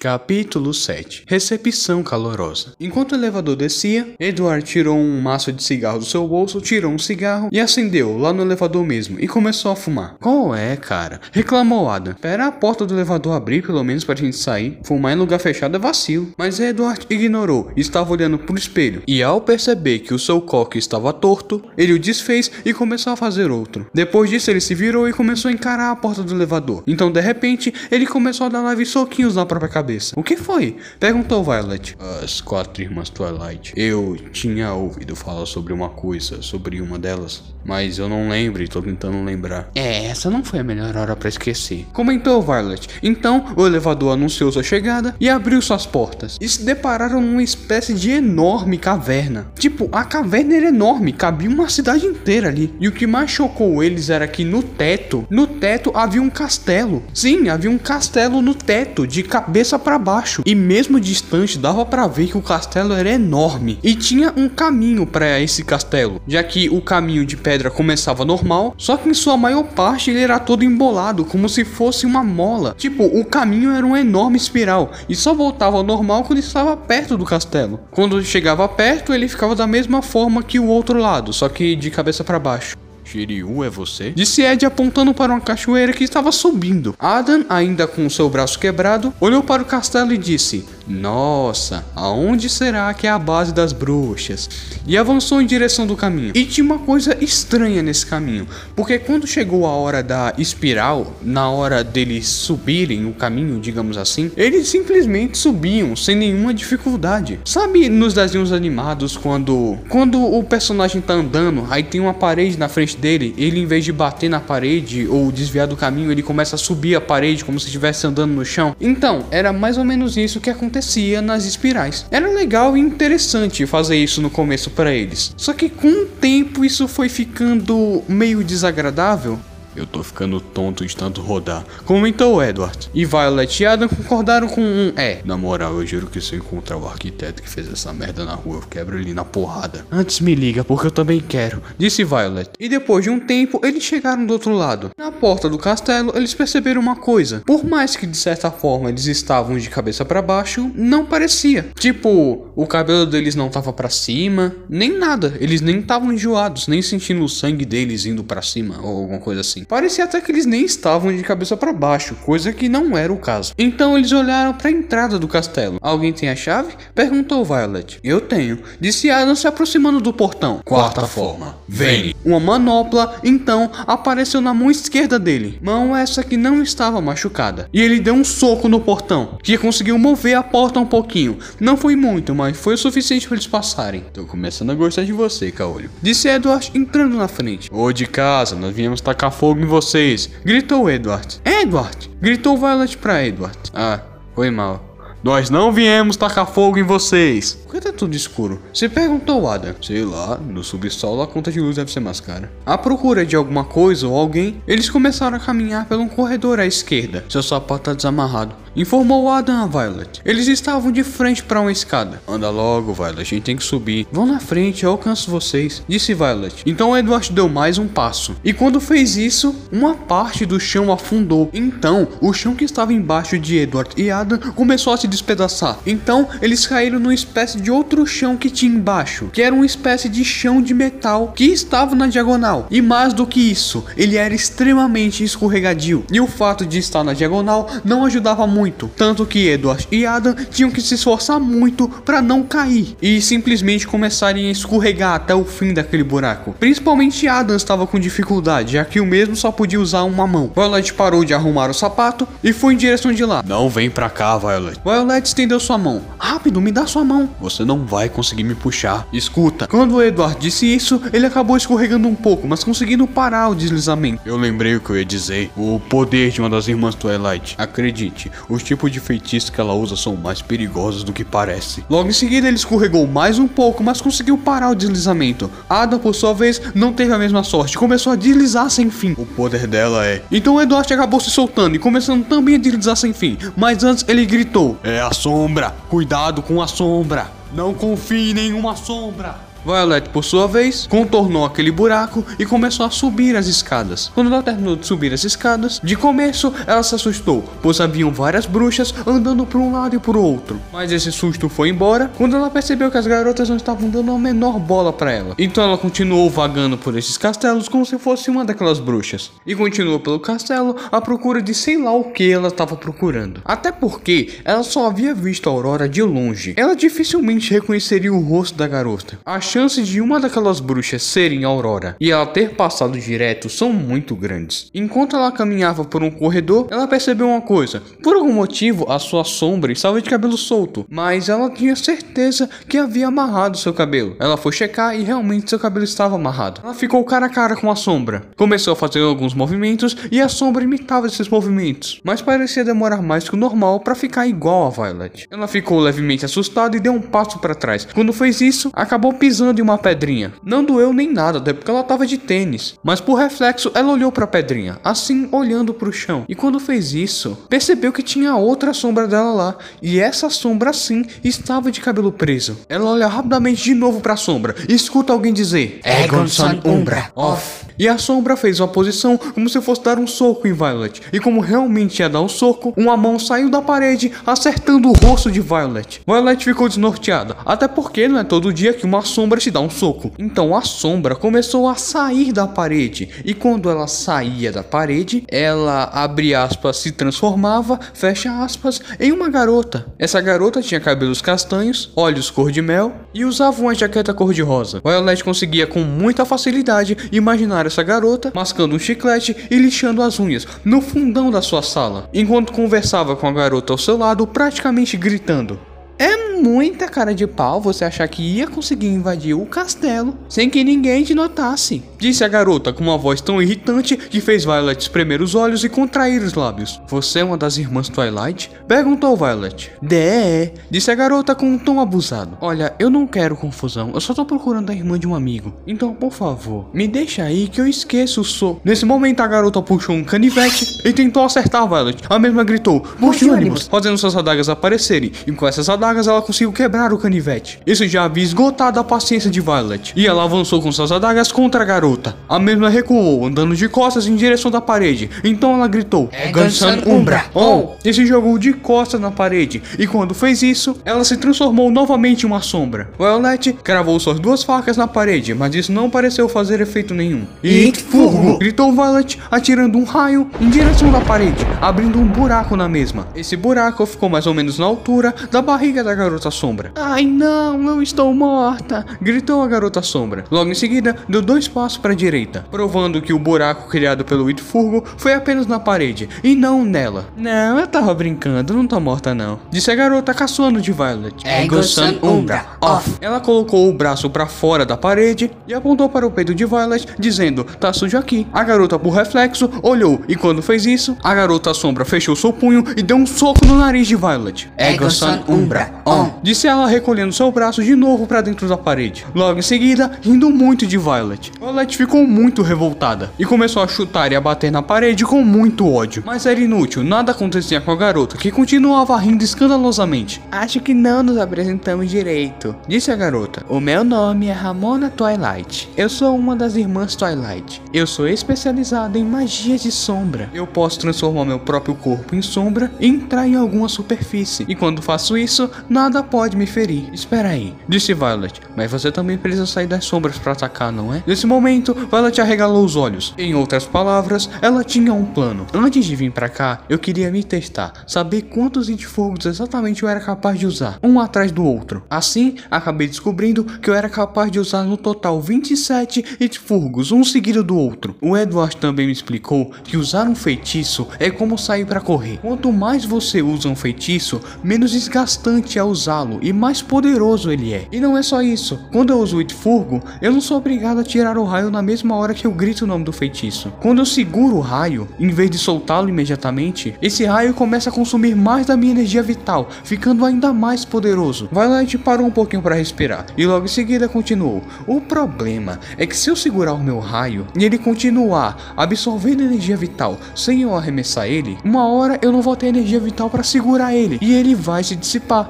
Capítulo 7 Recepção calorosa. Enquanto o elevador descia, Edward tirou um maço de cigarro do seu bolso, tirou um cigarro e acendeu lá no elevador mesmo e começou a fumar. Qual é, cara? Reclamou Adam. Espera a porta do elevador abrir pelo menos pra gente sair. Fumar em lugar fechado é vacilo. Mas Edward ignorou e estava olhando pro espelho. E ao perceber que o seu coque estava torto, ele o desfez e começou a fazer outro. Depois disso, ele se virou e começou a encarar a porta do elevador. Então, de repente, ele começou a dar leves soquinhos na própria cabeça cabeça. O que foi? Perguntou Violet. As quatro irmãs Twilight. Eu tinha ouvido falar sobre uma coisa, sobre uma delas, mas eu não lembro e tô tentando lembrar. É, essa não foi a melhor hora para esquecer. Comentou Violet. Então, o elevador anunciou sua chegada e abriu suas portas. E se depararam numa espécie de enorme caverna. Tipo, a caverna era enorme, cabia uma cidade inteira ali. E o que mais chocou eles era que no teto, no teto havia um castelo. Sim, havia um castelo no teto, de cabeça para baixo. E mesmo distante, dava para ver que o castelo era enorme. E tinha um caminho para esse castelo, já que o caminho de pedra começava normal, só que em sua maior parte ele era todo embolado, como se fosse uma mola. Tipo, o caminho era uma enorme espiral e só voltava ao normal quando estava perto do castelo. Quando chegava perto, ele ficava da mesma forma que o outro lado, só que de cabeça para baixo. Shiryu, é você? Disse Ed apontando para uma cachoeira que estava subindo. Adam, ainda com seu braço quebrado, olhou para o castelo e disse: Nossa, aonde será que é a base das bruxas? E avançou em direção do caminho. E tinha uma coisa estranha nesse caminho, porque quando chegou a hora da espiral, na hora deles subirem o caminho, digamos assim, eles simplesmente subiam sem nenhuma dificuldade. Sabe nos desenhos animados quando quando o personagem tá andando, aí tem uma parede na frente dele, ele em vez de bater na parede ou desviar do caminho, ele começa a subir a parede como se estivesse andando no chão. Então, era mais ou menos isso que acontecia nas espirais. Era legal e interessante fazer isso no começo para eles. Só que com o tempo isso foi ficando meio desagradável eu tô ficando tonto de tanto rodar, comentou Edward. E Violet e Adam concordaram com um é. Na moral, eu juro que se eu encontrar o arquiteto que fez essa merda na rua, eu quebro ele na porrada. Antes me liga, porque eu também quero, disse Violet. E depois de um tempo, eles chegaram do outro lado. Na porta do castelo, eles perceberam uma coisa. Por mais que de certa forma eles estavam de cabeça para baixo, não parecia. Tipo, o cabelo deles não tava para cima, nem nada. Eles nem estavam enjoados, nem sentindo o sangue deles indo para cima ou alguma coisa assim assim. Parecia até que eles nem estavam de cabeça para baixo, coisa que não era o caso. Então eles olharam para a entrada do castelo. Alguém tem a chave? Perguntou Violet. Eu tenho. Disse Adam se aproximando do portão. Quarta forma. Vem. Uma manopla então apareceu na mão esquerda dele. Mão essa que não estava machucada. E ele deu um soco no portão, que conseguiu mover a porta um pouquinho. Não foi muito, mas foi o suficiente para eles passarem. Tô começando a gostar de você, Caolho. Disse Edward entrando na frente. Ô de casa, nós viemos tacar fogo fogo em vocês! Gritou Edward. Edward! Gritou Violet para Edward. Ah, foi mal. Nós não viemos tacar fogo em vocês. Por que tá tudo escuro? Se perguntou Adam. Sei lá, no subsolo a conta de luz deve ser mais cara. À procura de alguma coisa ou alguém, eles começaram a caminhar pelo um corredor à esquerda. Seu sapato tá desamarrado. Informou Adam a Violet. Eles estavam de frente para uma escada. Anda logo, Violet, a gente tem que subir. Vão na frente, eu alcanço vocês, disse Violet. Então Edward deu mais um passo. E quando fez isso, uma parte do chão afundou. Então, o chão que estava embaixo de Edward e Adam começou a se despedaçar. Então, eles caíram numa espécie de outro chão que tinha embaixo, que era uma espécie de chão de metal que estava na diagonal. E mais do que isso, ele era extremamente escorregadio. E o fato de estar na diagonal não ajudava muito muito, tanto que Edward e Adam tinham que se esforçar muito para não cair e simplesmente começarem a escorregar até o fim daquele buraco. Principalmente Adam estava com dificuldade, já que o mesmo só podia usar uma mão. Violet parou de arrumar o sapato e foi em direção de lá. Não vem pra cá, Violet. Violet estendeu sua mão. Rápido, me dá sua mão. Você não vai conseguir me puxar. Escuta. Quando Edward disse isso, ele acabou escorregando um pouco, mas conseguindo parar o deslizamento. Eu lembrei o que eu ia dizer. O poder de uma das irmãs Twilight. Acredite, os tipos de feitiços que ela usa são mais perigosos do que parece. Logo em seguida, ele escorregou mais um pouco, mas conseguiu parar o deslizamento. Ada, por sua vez, não teve a mesma sorte, começou a deslizar sem fim. O poder dela é. Então Edward acabou se soltando e começando também a deslizar sem fim. Mas antes ele gritou: É a sombra! Cuidado com a sombra! Não confie em nenhuma sombra! Violet, por sua vez, contornou aquele buraco e começou a subir as escadas. Quando ela terminou de subir as escadas, de começo ela se assustou, pois haviam várias bruxas andando por um lado e por outro. Mas esse susto foi embora quando ela percebeu que as garotas não estavam dando a menor bola para ela. Então ela continuou vagando por esses castelos como se fosse uma daquelas bruxas. E continuou pelo castelo à procura de sei lá o que ela estava procurando. Até porque ela só havia visto a Aurora de longe. Ela dificilmente reconheceria o rosto da garota. Chance de uma daquelas bruxas serem Aurora e ela ter passado direto são muito grandes. Enquanto ela caminhava por um corredor, ela percebeu uma coisa. Por algum motivo, a sua sombra estava de cabelo solto, mas ela tinha certeza que havia amarrado seu cabelo. Ela foi checar e realmente seu cabelo estava amarrado. Ela ficou cara a cara com a sombra. Começou a fazer alguns movimentos e a sombra imitava esses movimentos, mas parecia demorar mais que o normal para ficar igual a Violet. Ela ficou levemente assustada e deu um passo para trás. Quando fez isso, acabou pisando em uma pedrinha. Não doeu nem nada, até porque ela estava de tênis, mas por reflexo ela olhou para a pedrinha, assim olhando para o chão. E quando fez isso, percebeu que tinha outra sombra dela lá, e essa sombra sim estava de cabelo preso. Ela olha rapidamente de novo para a sombra e escuta alguém dizer: Egonson Umbra, off. E a sombra fez uma posição como se fosse dar um soco em Violet. E como realmente ia dar um soco, uma mão saiu da parede, acertando o rosto de Violet. Violet ficou desnorteada, até porque não é todo dia que uma sombra te dá um soco. Então a sombra começou a sair da parede. E quando ela saía da parede, ela, abre aspas, se transformava, fecha aspas, em uma garota. Essa garota tinha cabelos castanhos, olhos cor de mel e usava uma jaqueta cor de rosa. Violet conseguia com muita facilidade imaginar essa garota mascando um chiclete e lixando as unhas no fundão da sua sala, enquanto conversava com a garota ao seu lado, praticamente gritando. É muita cara de pau você achar que ia conseguir invadir o castelo sem que ninguém te notasse, disse a garota com uma voz tão irritante que fez Violet espremer os olhos e contrair os lábios. Você é uma das irmãs Twilight? perguntou Violet. Dé, disse a garota com um tom abusado. Olha, eu não quero confusão, eu só tô procurando a irmã de um amigo. Então, por favor, me deixa aí que eu esqueço o so. Nesse momento, a garota puxou um canivete e tentou acertar Violet. A mesma gritou: Puxe ônibus, fazendo suas adagas aparecerem. E com essas adagas, ela conseguiu quebrar o canivete. Isso já havia esgotado a paciência de Violet. E ela avançou com suas adagas contra a garota. A mesma recuou, andando de costas em direção da parede. Então ela gritou: Egonson Umbra, Oh! E se jogou de costas na parede. E quando fez isso, ela se transformou novamente em uma sombra. Violet cravou suas duas facas na parede, mas isso não pareceu fazer efeito nenhum. E fogo! Gritou Violet, atirando um raio em direção da parede, abrindo um buraco na mesma. Esse buraco ficou mais ou menos na altura da barriga da garota sombra. Ai não, eu estou morta! Gritou a garota sombra. Logo em seguida, deu dois passos para a direita, provando que o buraco criado pelo Itfurgo foi apenas na parede e não nela. Não, eu tava brincando, não tô morta não. Disse a garota caçoando de Violet. Egonson Umbra, off. Ela colocou o braço para fora da parede e apontou para o peito de Violet, dizendo: Tá sujo aqui. A garota, por reflexo, olhou e quando fez isso, a garota sombra fechou seu punho e deu um soco no nariz de Violet. Egonson Umbra, on. Disse ela recolhendo seu braço de novo para dentro da parede. Logo em seguida, rindo muito de Violet. Violet ficou muito revoltada e começou a chutar e a bater na parede com muito ódio. Mas era inútil, nada acontecia com a garota, que continuava rindo escandalosamente. Acho que não nos apresentamos direito, disse a garota. O meu nome é Ramona Twilight. Eu sou uma das irmãs Twilight. Eu sou especializada em magia de sombra. Eu posso transformar meu próprio corpo em sombra e entrar em alguma superfície. E quando faço isso, nada pode me ferir. Espera aí, disse Violet. Mas você também precisa sair das sombras para atacar, não é? Nesse momento, Violet arregalou os olhos. Em outras palavras, ela tinha um plano. Antes de vir para cá, eu queria me testar, saber quantos Intfogos exatamente eu era capaz de usar, um atrás do outro. Assim, acabei descobrindo que eu era capaz de usar no total 27 Intfurgos, um seguido do outro. O Edward também me explicou que usar um feitiço é como sair para correr. Quanto mais você usa um feitiço, menos desgastante é usá-lo e mais poderoso ele é. E não é só isso. Quando eu uso o Itfurgo, eu não sou obrigado a tirar o raio na mesma hora que eu grito o nome do feitiço. Quando eu seguro o raio, em vez de soltá-lo imediatamente, esse raio começa a consumir mais da minha energia vital, ficando ainda mais poderoso. Violet parou um pouquinho para respirar e logo em seguida continuou. O problema é que se eu segurar o meu raio e ele continuar absorvendo energia vital sem eu arremessar ele, uma hora eu não vou ter energia vital para segurar ele e ele vai se dissipar.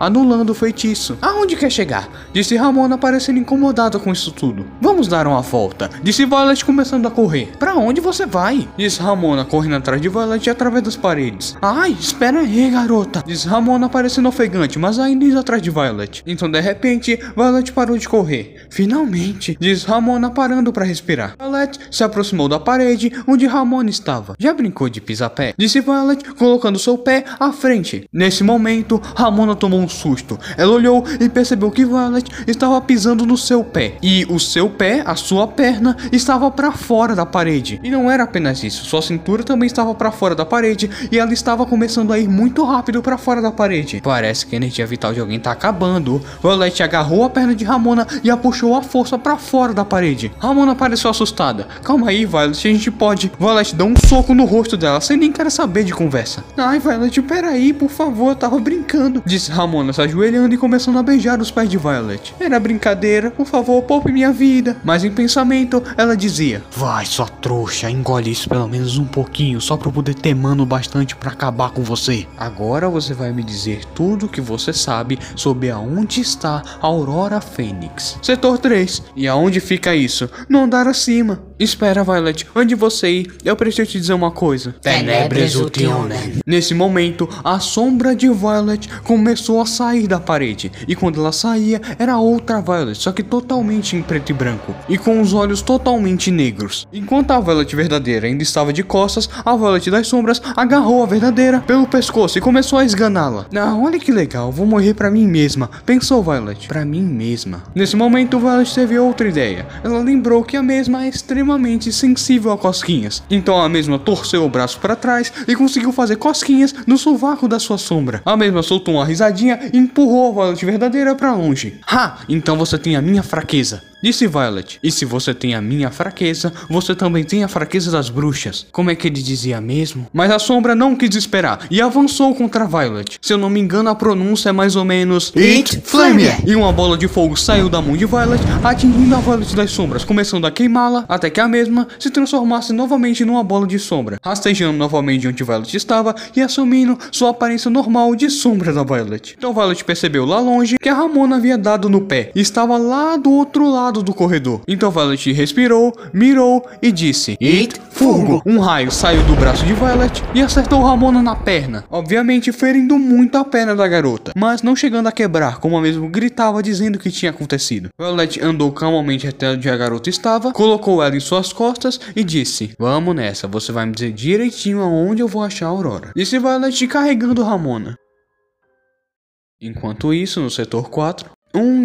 anulando o feitiço. Aonde quer chegar? Disse Ramona parecendo incomodada com isso tudo. Vamos dar uma volta, disse Violet começando a correr. Pra onde você vai? Disse Ramona correndo atrás de Violet através das paredes. Ai, espera aí, garota, disse Ramona parecendo ofegante, mas ainda indo atrás de Violet. Então de repente, Violet parou de correr. Finalmente, disse Ramona parando para respirar. Violet se aproximou da parede onde Ramona estava. Já brincou de pisapé? Disse Violet, colocando seu pé à frente. Nesse momento, Ramona tomou um susto. Ela olhou e percebeu que Violet estava pisando no seu pé. E o seu pé, a sua perna, estava para fora da parede. E não era apenas isso, sua cintura também estava para fora da parede e ela estava começando a ir muito rápido para fora da parede. Parece que a energia vital de alguém tá acabando. Violet agarrou a perna de Ramona e a puxou à força para fora da parede. Ramona pareceu assustada. Calma aí, Violet, a gente pode. Violet dá um soco no rosto dela, sem nem querer saber de conversa. Ai, Violet, peraí, por favor, eu tava brincando. Disse Ramona se ajoelhando e começando a beijar os pés de Violet. Era brincadeira, por favor, poupe minha vida. Mas em pensamento, ela dizia: Vai, sua trouxa, engole isso pelo menos um pouquinho, só pra eu poder ter mano bastante pra acabar com você. Agora você vai me dizer tudo o que você sabe sobre aonde está a Aurora Fênix. Setor 3. E aonde fica isso? No andar acima. Espera, Violet. Onde você ir? Eu preciso te dizer uma coisa. Tenebres ultionem. Nesse momento, a sombra de Violet começou a sair da parede. E quando ela saía, era outra Violet, só que totalmente em preto e branco. E com os olhos totalmente negros. Enquanto a Violet verdadeira ainda estava de costas, a Violet das sombras agarrou a verdadeira pelo pescoço e começou a esganá-la. Ah, olha que legal, vou morrer pra mim mesma, pensou Violet. Pra mim mesma. Nesse momento, Violet teve outra ideia. Ela lembrou que a mesma é extremamente sensível a cosquinhas. Então a mesma torceu o braço para trás e conseguiu fazer cosquinhas no sovaco da sua sombra. A mesma soltou uma risadinha e empurrou a Violet verdadeira para longe. Ha! Então você tem a minha fraqueza. Disse Violet. E se você tem a minha fraqueza, você também tem a fraqueza das bruxas. Como é que ele dizia mesmo? Mas a sombra não quis esperar e avançou contra Violet. Se eu não me engano, a pronúncia é mais ou menos It Flamia. e uma bola de fogo saiu da mão de Violet, atingindo a Violet das sombras, começando a queimá-la, até que a mesma se transformasse novamente numa bola de sombra, rastejando novamente onde Violet estava e assumindo sua aparência normal de sombra da Violet. Então Violet percebeu lá longe que a Ramona havia dado no pé e estava lá do outro lado do corredor. Então Violet respirou, mirou e disse: It Furgo. um raio saiu do braço de Violet e acertou Ramona na perna, obviamente ferindo muito a perna da garota, mas não chegando a quebrar, como a mesmo gritava dizendo que tinha acontecido. Violet andou calmamente até onde a garota estava, colocou ela em suas costas e disse: Vamos nessa, você vai me dizer direitinho aonde eu vou achar a Aurora. Disse Violet carregando Ramona. Enquanto isso, no setor 4, um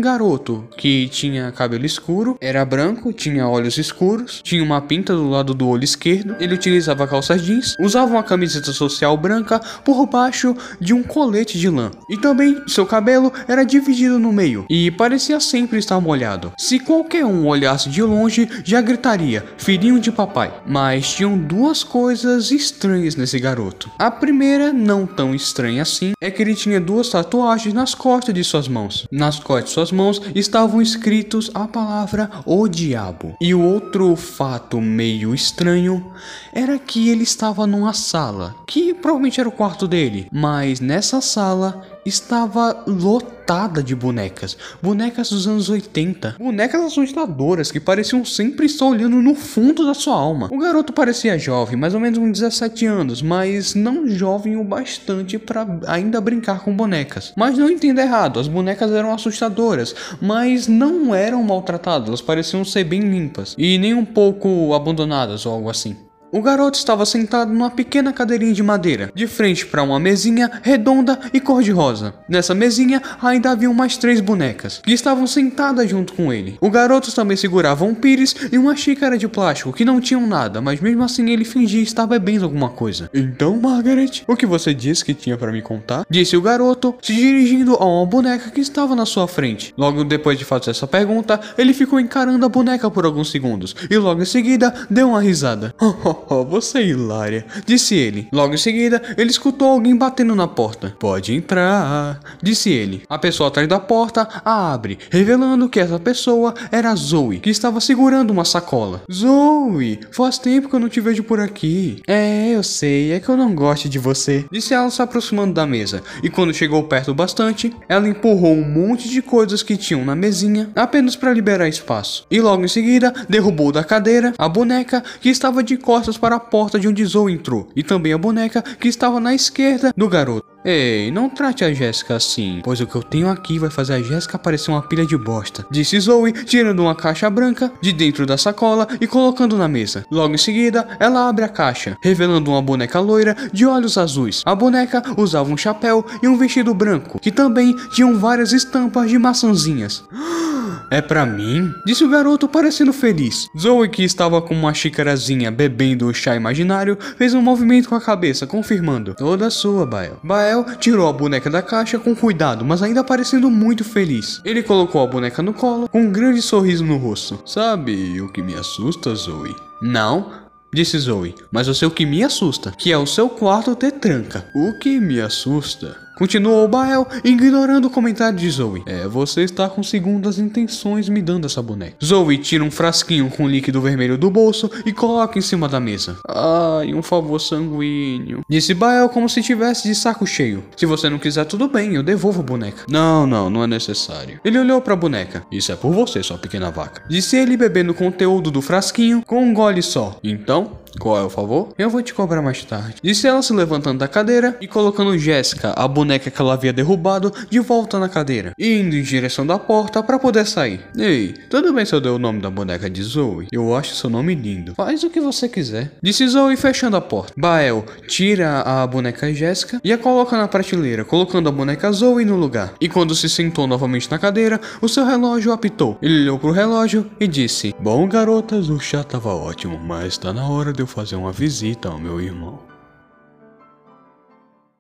garoto que tinha cabelo escuro, era branco, tinha olhos escuros, tinha uma pinta do lado do olho esquerdo, ele utilizava calças jeans, usava uma camiseta social branca por baixo de um colete de lã. E também seu cabelo era dividido no meio e parecia sempre estar molhado. Se qualquer um olhasse de longe, já gritaria: "Filhinho de papai". Mas tinham duas coisas estranhas nesse garoto. A primeira, não tão estranha assim, é que ele tinha duas tatuagens nas costas de suas mãos. Nas costas de suas mãos estavam escritos a palavra o diabo. E o outro fato meio estranho era que ele estava numa sala, que provavelmente era o quarto dele, mas nessa sala estava lotada de bonecas, bonecas dos anos 80, bonecas assustadoras que pareciam sempre estar olhando no fundo da sua alma. O garoto parecia jovem, mais ou menos uns 17 anos, mas não jovem o bastante para ainda brincar com bonecas. Mas não entenda errado, as bonecas eram assustadoras, mas não eram maltratadas, elas pareciam ser bem limpas e nem um pouco abandonadas ou algo assim. O garoto estava sentado numa pequena cadeirinha de madeira, de frente para uma mesinha redonda e cor-de-rosa. Nessa mesinha ainda haviam mais três bonecas, que estavam sentadas junto com ele. O garoto também segurava um pires e uma xícara de plástico que não tinham nada, mas mesmo assim ele fingia estar bebendo alguma coisa. Então, Margaret, o que você disse que tinha para me contar? Disse o garoto, se dirigindo a uma boneca que estava na sua frente. Logo depois de fazer essa pergunta, ele ficou encarando a boneca por alguns segundos e logo em seguida deu uma risada. oh, você é hilária, disse ele. Logo em seguida, ele escutou alguém batendo na porta. Pode entrar, disse ele. A pessoa atrás da porta a abre, revelando que essa pessoa era Zoe, que estava segurando uma sacola. Zoe, faz tempo que eu não te vejo por aqui. É, eu sei, é que eu não gosto de você, disse ela se aproximando da mesa. E quando chegou perto bastante, ela empurrou um monte de coisas que tinham na mesinha apenas para liberar espaço. E logo em seguida, derrubou da cadeira a boneca que estava de costas para a porta de onde Zoe entrou, e também a boneca que estava na esquerda do garoto. Ei, não trate a Jéssica assim, pois o que eu tenho aqui vai fazer a Jéssica parecer uma pilha de bosta, disse Zoe, tirando uma caixa branca de dentro da sacola e colocando na mesa. Logo em seguida, ela abre a caixa, revelando uma boneca loira de olhos azuis. A boneca usava um chapéu e um vestido branco, que também tinham várias estampas de maçãzinhas. É pra mim? Disse o garoto parecendo feliz. Zoe, que estava com uma xícarazinha bebendo o chá imaginário, fez um movimento com a cabeça, confirmando. Toda sua, Bael. Bael tirou a boneca da caixa com cuidado, mas ainda parecendo muito feliz. Ele colocou a boneca no colo, com um grande sorriso no rosto. Sabe o que me assusta, Zoe? Não, disse Zoe, mas o que me assusta, que é o seu quarto ter tranca. O que me assusta Continuou Bael, ignorando o comentário de Zoe. É, você está com segundas intenções me dando essa boneca. Zoe tira um frasquinho com líquido vermelho do bolso e coloca em cima da mesa. Ai, um favor sanguíneo. Disse Bael como se tivesse de saco cheio. Se você não quiser, tudo bem, eu devolvo a boneca. Não, não, não é necessário. Ele olhou para a boneca. Isso é por você, sua pequena vaca. Disse ele bebendo o conteúdo do frasquinho com um gole só. Então, qual é o favor? Eu vou te cobrar mais tarde. Disse ela se levantando da cadeira e colocando Jéssica, a boneca que ela havia derrubado, de volta na cadeira, e indo em direção da porta para poder sair. Ei, tudo bem se eu der o nome da boneca de Zoe? Eu acho seu nome lindo. Faz o que você quiser. Disse Zoe fechando a porta. Bael tira a boneca Jéssica e a coloca na prateleira, colocando a boneca Zoe no lugar. E quando se sentou novamente na cadeira, o seu relógio apitou. Ele olhou pro relógio e disse: Bom, garotas, o chá tava ótimo, mas tá na hora de fazer uma visita ao meu irmão.